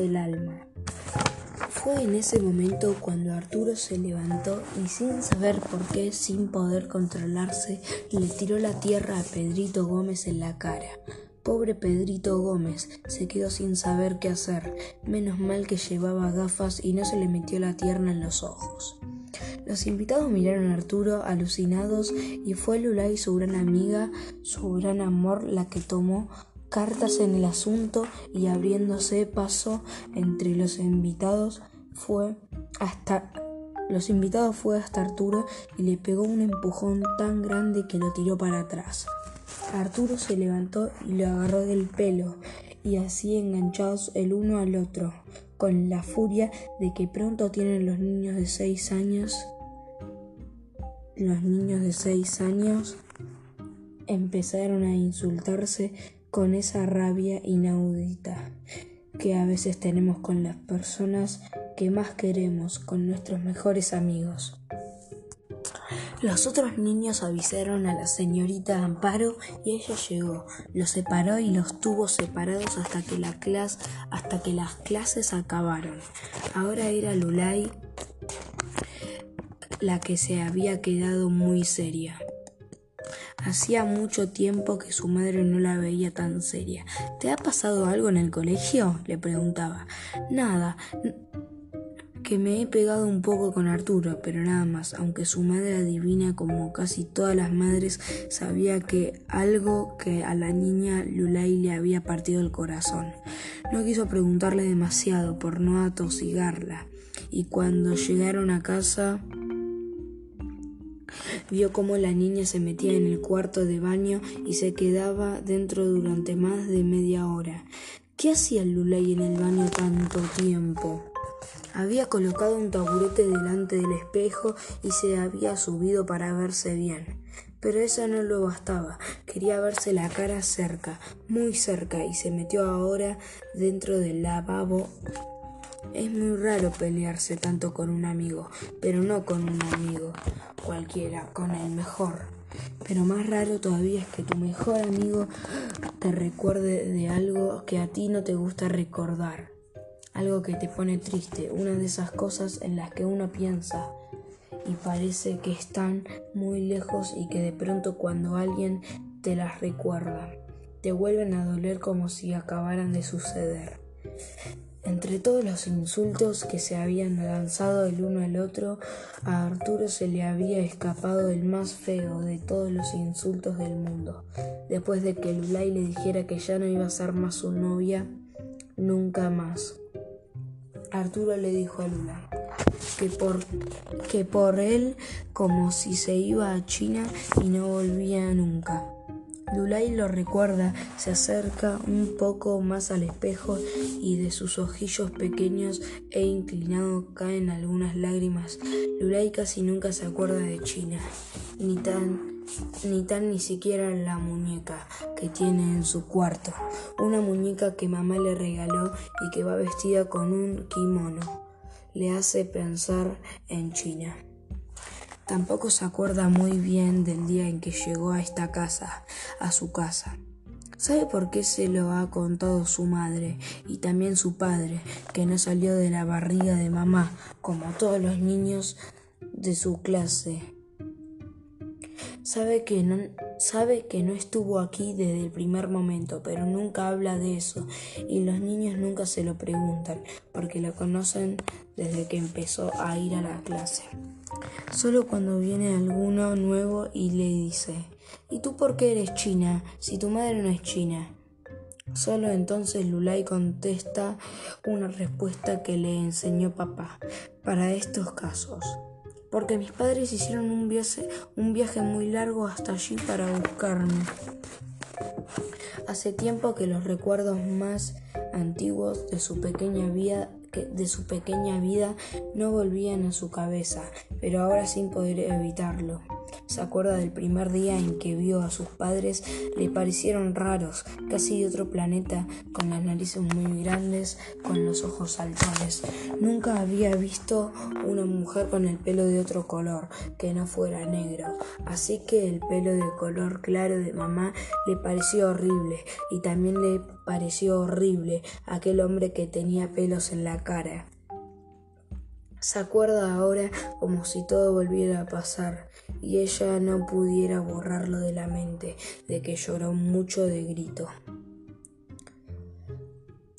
del alma. Fue en ese momento cuando Arturo se levantó y sin saber por qué, sin poder controlarse, le tiró la tierra a Pedrito Gómez en la cara. Pobre Pedrito Gómez se quedó sin saber qué hacer, menos mal que llevaba gafas y no se le metió la tierra en los ojos. Los invitados miraron a Arturo alucinados y fue Lulay su gran amiga, su gran amor, la que tomó cartas en el asunto y abriéndose paso entre los invitados fue hasta los invitados fue hasta Arturo y le pegó un empujón tan grande que lo tiró para atrás. Arturo se levantó y lo agarró del pelo, y así enganchados el uno al otro, con la furia de que pronto tienen los niños de seis años. Los niños de seis años empezaron a insultarse con esa rabia inaudita que a veces tenemos con las personas que más queremos, con nuestros mejores amigos. Los otros niños avisaron a la señorita Amparo y ella llegó, los separó y los tuvo separados hasta que, la hasta que las clases acabaron. Ahora era Lulay la que se había quedado muy seria. Hacía mucho tiempo que su madre no la veía tan seria. ¿Te ha pasado algo en el colegio? le preguntaba. Nada, que me he pegado un poco con Arturo, pero nada más, aunque su madre adivina como casi todas las madres sabía que algo que a la niña Lulay le había partido el corazón. No quiso preguntarle demasiado por no atosigarla, y cuando llegaron a casa vio cómo la niña se metía en el cuarto de baño y se quedaba dentro durante más de media hora. ¿Qué hacía Lulay en el baño tanto tiempo? Había colocado un taburete delante del espejo y se había subido para verse bien. Pero eso no lo bastaba. Quería verse la cara cerca, muy cerca, y se metió ahora dentro del lavabo. Es muy raro pelearse tanto con un amigo, pero no con un amigo cualquiera, con el mejor. Pero más raro todavía es que tu mejor amigo te recuerde de algo que a ti no te gusta recordar algo que te pone triste, una de esas cosas en las que uno piensa y parece que están muy lejos y que de pronto cuando alguien te las recuerda, te vuelven a doler como si acabaran de suceder. Entre todos los insultos que se habían lanzado el uno al otro, a Arturo se le había escapado el más feo de todos los insultos del mundo. Después de que Lulay le dijera que ya no iba a ser más su novia, nunca más. Arturo le dijo a Lula que por, que por él como si se iba a China y no volvía nunca. Lulay lo recuerda, se acerca un poco más al espejo y de sus ojillos pequeños e inclinados caen algunas lágrimas. Lulay casi nunca se acuerda de China, ni tan ni tan ni siquiera la muñeca que tiene en su cuarto, una muñeca que mamá le regaló y que va vestida con un kimono. Le hace pensar en China. Tampoco se acuerda muy bien del día en que llegó a esta casa, a su casa. ¿Sabe por qué se lo ha contado su madre y también su padre, que no salió de la barriga de mamá, como todos los niños de su clase? Sabe que, no, sabe que no estuvo aquí desde el primer momento, pero nunca habla de eso y los niños nunca se lo preguntan porque lo conocen desde que empezó a ir a la clase. Solo cuando viene alguno nuevo y le dice, ¿y tú por qué eres china si tu madre no es china? Solo entonces Lulay contesta una respuesta que le enseñó papá para estos casos porque mis padres hicieron un viaje, un viaje muy largo hasta allí para buscarme. Hace tiempo que los recuerdos más antiguos de su pequeña vida de su pequeña vida no volvían a su cabeza, pero ahora sin poder evitarlo. Se acuerda del primer día en que vio a sus padres, le parecieron raros, casi de otro planeta, con las narices muy grandes, con los ojos saltones. Nunca había visto una mujer con el pelo de otro color, que no fuera negro. Así que el pelo de color claro de mamá le pareció horrible y también le pareció horrible aquel hombre que tenía pelos en la cara. Se acuerda ahora como si todo volviera a pasar y ella no pudiera borrarlo de la mente, de que lloró mucho de grito.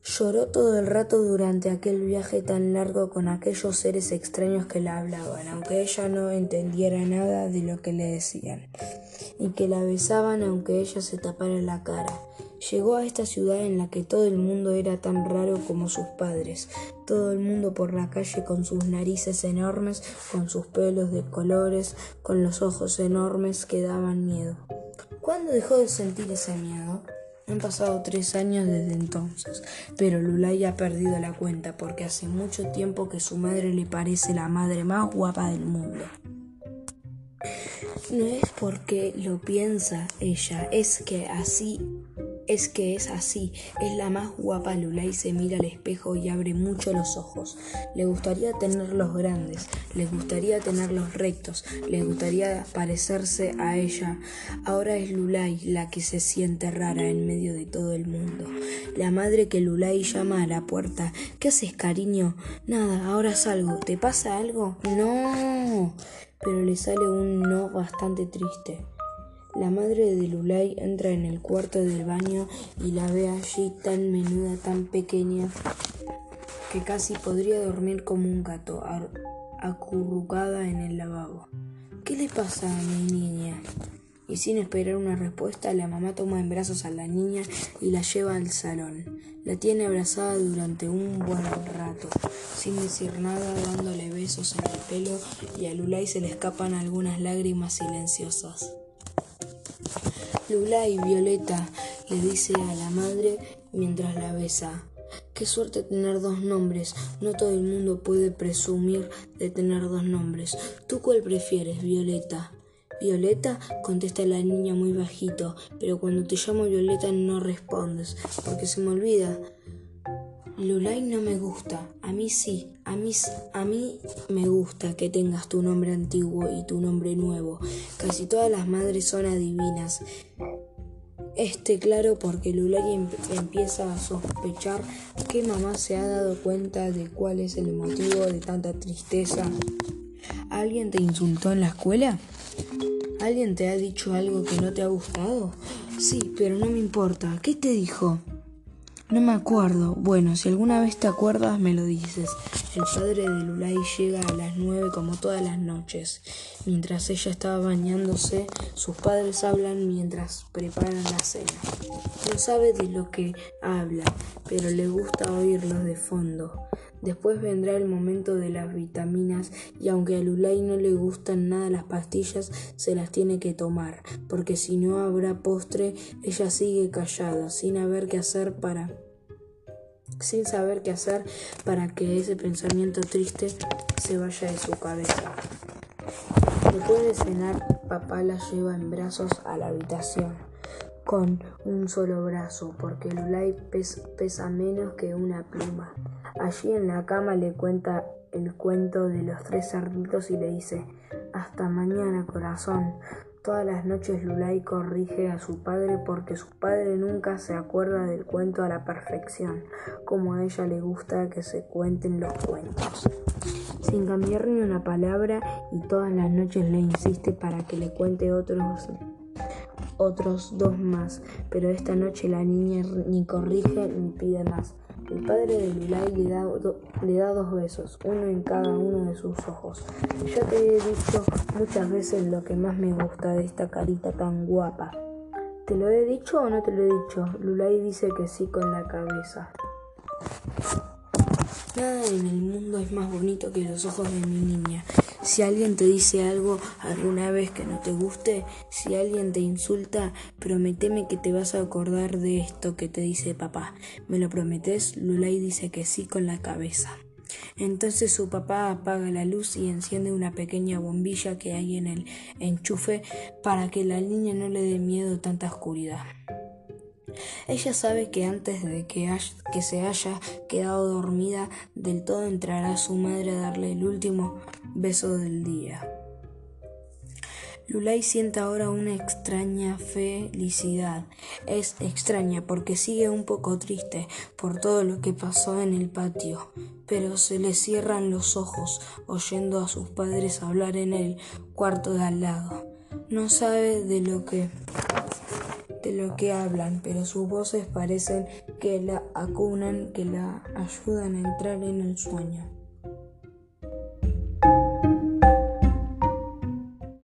Lloró todo el rato durante aquel viaje tan largo con aquellos seres extraños que la hablaban, aunque ella no entendiera nada de lo que le decían, y que la besaban aunque ella se tapara la cara. Llegó a esta ciudad en la que todo el mundo era tan raro como sus padres, todo el mundo por la calle con sus narices enormes, con sus pelos de colores, con los ojos enormes que daban miedo. ¿Cuándo dejó de sentir ese miedo? Han pasado tres años desde entonces, pero Lulay ha perdido la cuenta porque hace mucho tiempo que su madre le parece la madre más guapa del mundo. No es porque lo piensa ella, es que así es que es así, es la más guapa Lulay se mira al espejo y abre mucho los ojos. Le gustaría tenerlos grandes, le gustaría tenerlos rectos, le gustaría parecerse a ella. Ahora es Lulay la que se siente rara en medio de todo el mundo. La madre que Lulay llama a la puerta. ¿Qué haces, cariño? Nada, ahora salgo. ¿Te pasa algo? No. Pero le sale un no bastante triste. La madre de Lulay entra en el cuarto del baño y la ve allí tan menuda, tan pequeña, que casi podría dormir como un gato, acurrucada en el lavabo. ¿Qué le pasa a mi niña? Y sin esperar una respuesta, la mamá toma en brazos a la niña y la lleva al salón. La tiene abrazada durante un buen rato, sin decir nada, dándole besos en el pelo y a Lulay se le escapan algunas lágrimas silenciosas. Lula y Violeta le dice a la madre mientras la besa. Qué suerte tener dos nombres. No todo el mundo puede presumir de tener dos nombres. ¿Tú cuál prefieres, Violeta? Violeta, contesta la niña muy bajito, pero cuando te llamo Violeta no respondes, porque se me olvida. Lulay no me gusta, a mí sí, a mí, a mí me gusta que tengas tu nombre antiguo y tu nombre nuevo. Casi todas las madres son adivinas. Este claro porque Lulay em, empieza a sospechar que mamá se ha dado cuenta de cuál es el motivo de tanta tristeza. ¿Alguien te insultó en la escuela? ¿Alguien te ha dicho algo que no te ha gustado? Sí, pero no me importa. ¿Qué te dijo? No me acuerdo. Bueno, si alguna vez te acuerdas, me lo dices. El padre de Lulay llega a las nueve como todas las noches. Mientras ella estaba bañándose, sus padres hablan mientras preparan la cena. No sabe de lo que habla, pero le gusta oírlos de fondo. Después vendrá el momento de las vitaminas y aunque a Lulay no le gustan nada las pastillas, se las tiene que tomar, porque si no habrá postre, ella sigue callada, sin haber qué hacer para sin saber qué hacer para que ese pensamiento triste se vaya de su cabeza. Después de cenar, papá la lleva en brazos a la habitación con un solo brazo, porque Lulay pesa menos que una pluma. Allí en la cama le cuenta el cuento de los tres cerditos y le dice, hasta mañana corazón. Todas las noches Lulay corrige a su padre porque su padre nunca se acuerda del cuento a la perfección, como a ella le gusta que se cuenten los cuentos. Sin cambiar ni una palabra y todas las noches le insiste para que le cuente otros otros dos más, pero esta noche la niña ni corrige ni pide más. El padre de Lulay le da, le da dos besos, uno en cada uno de sus ojos. Ya te he dicho muchas veces lo que más me gusta de esta carita tan guapa. ¿Te lo he dicho o no te lo he dicho? Lulay dice que sí con la cabeza. Nada en el mundo es más bonito que los ojos de mi niña. Si alguien te dice algo alguna vez que no te guste, si alguien te insulta, prometeme que te vas a acordar de esto que te dice papá. ¿Me lo prometes? Lulay dice que sí con la cabeza. Entonces su papá apaga la luz y enciende una pequeña bombilla que hay en el enchufe para que la niña no le dé miedo tanta oscuridad. Ella sabe que antes de que, se haya quedado dormida del todo entrará su madre a darle el último beso del día. Lulay siente ahora una extraña felicidad. Es extraña porque sigue un poco triste por todo lo que pasó en el patio, pero se le cierran los ojos oyendo a sus padres hablar en el cuarto de al lado. No sabe de lo que de lo que hablan, pero sus voces parecen que la acunan, que la ayudan a entrar en el sueño.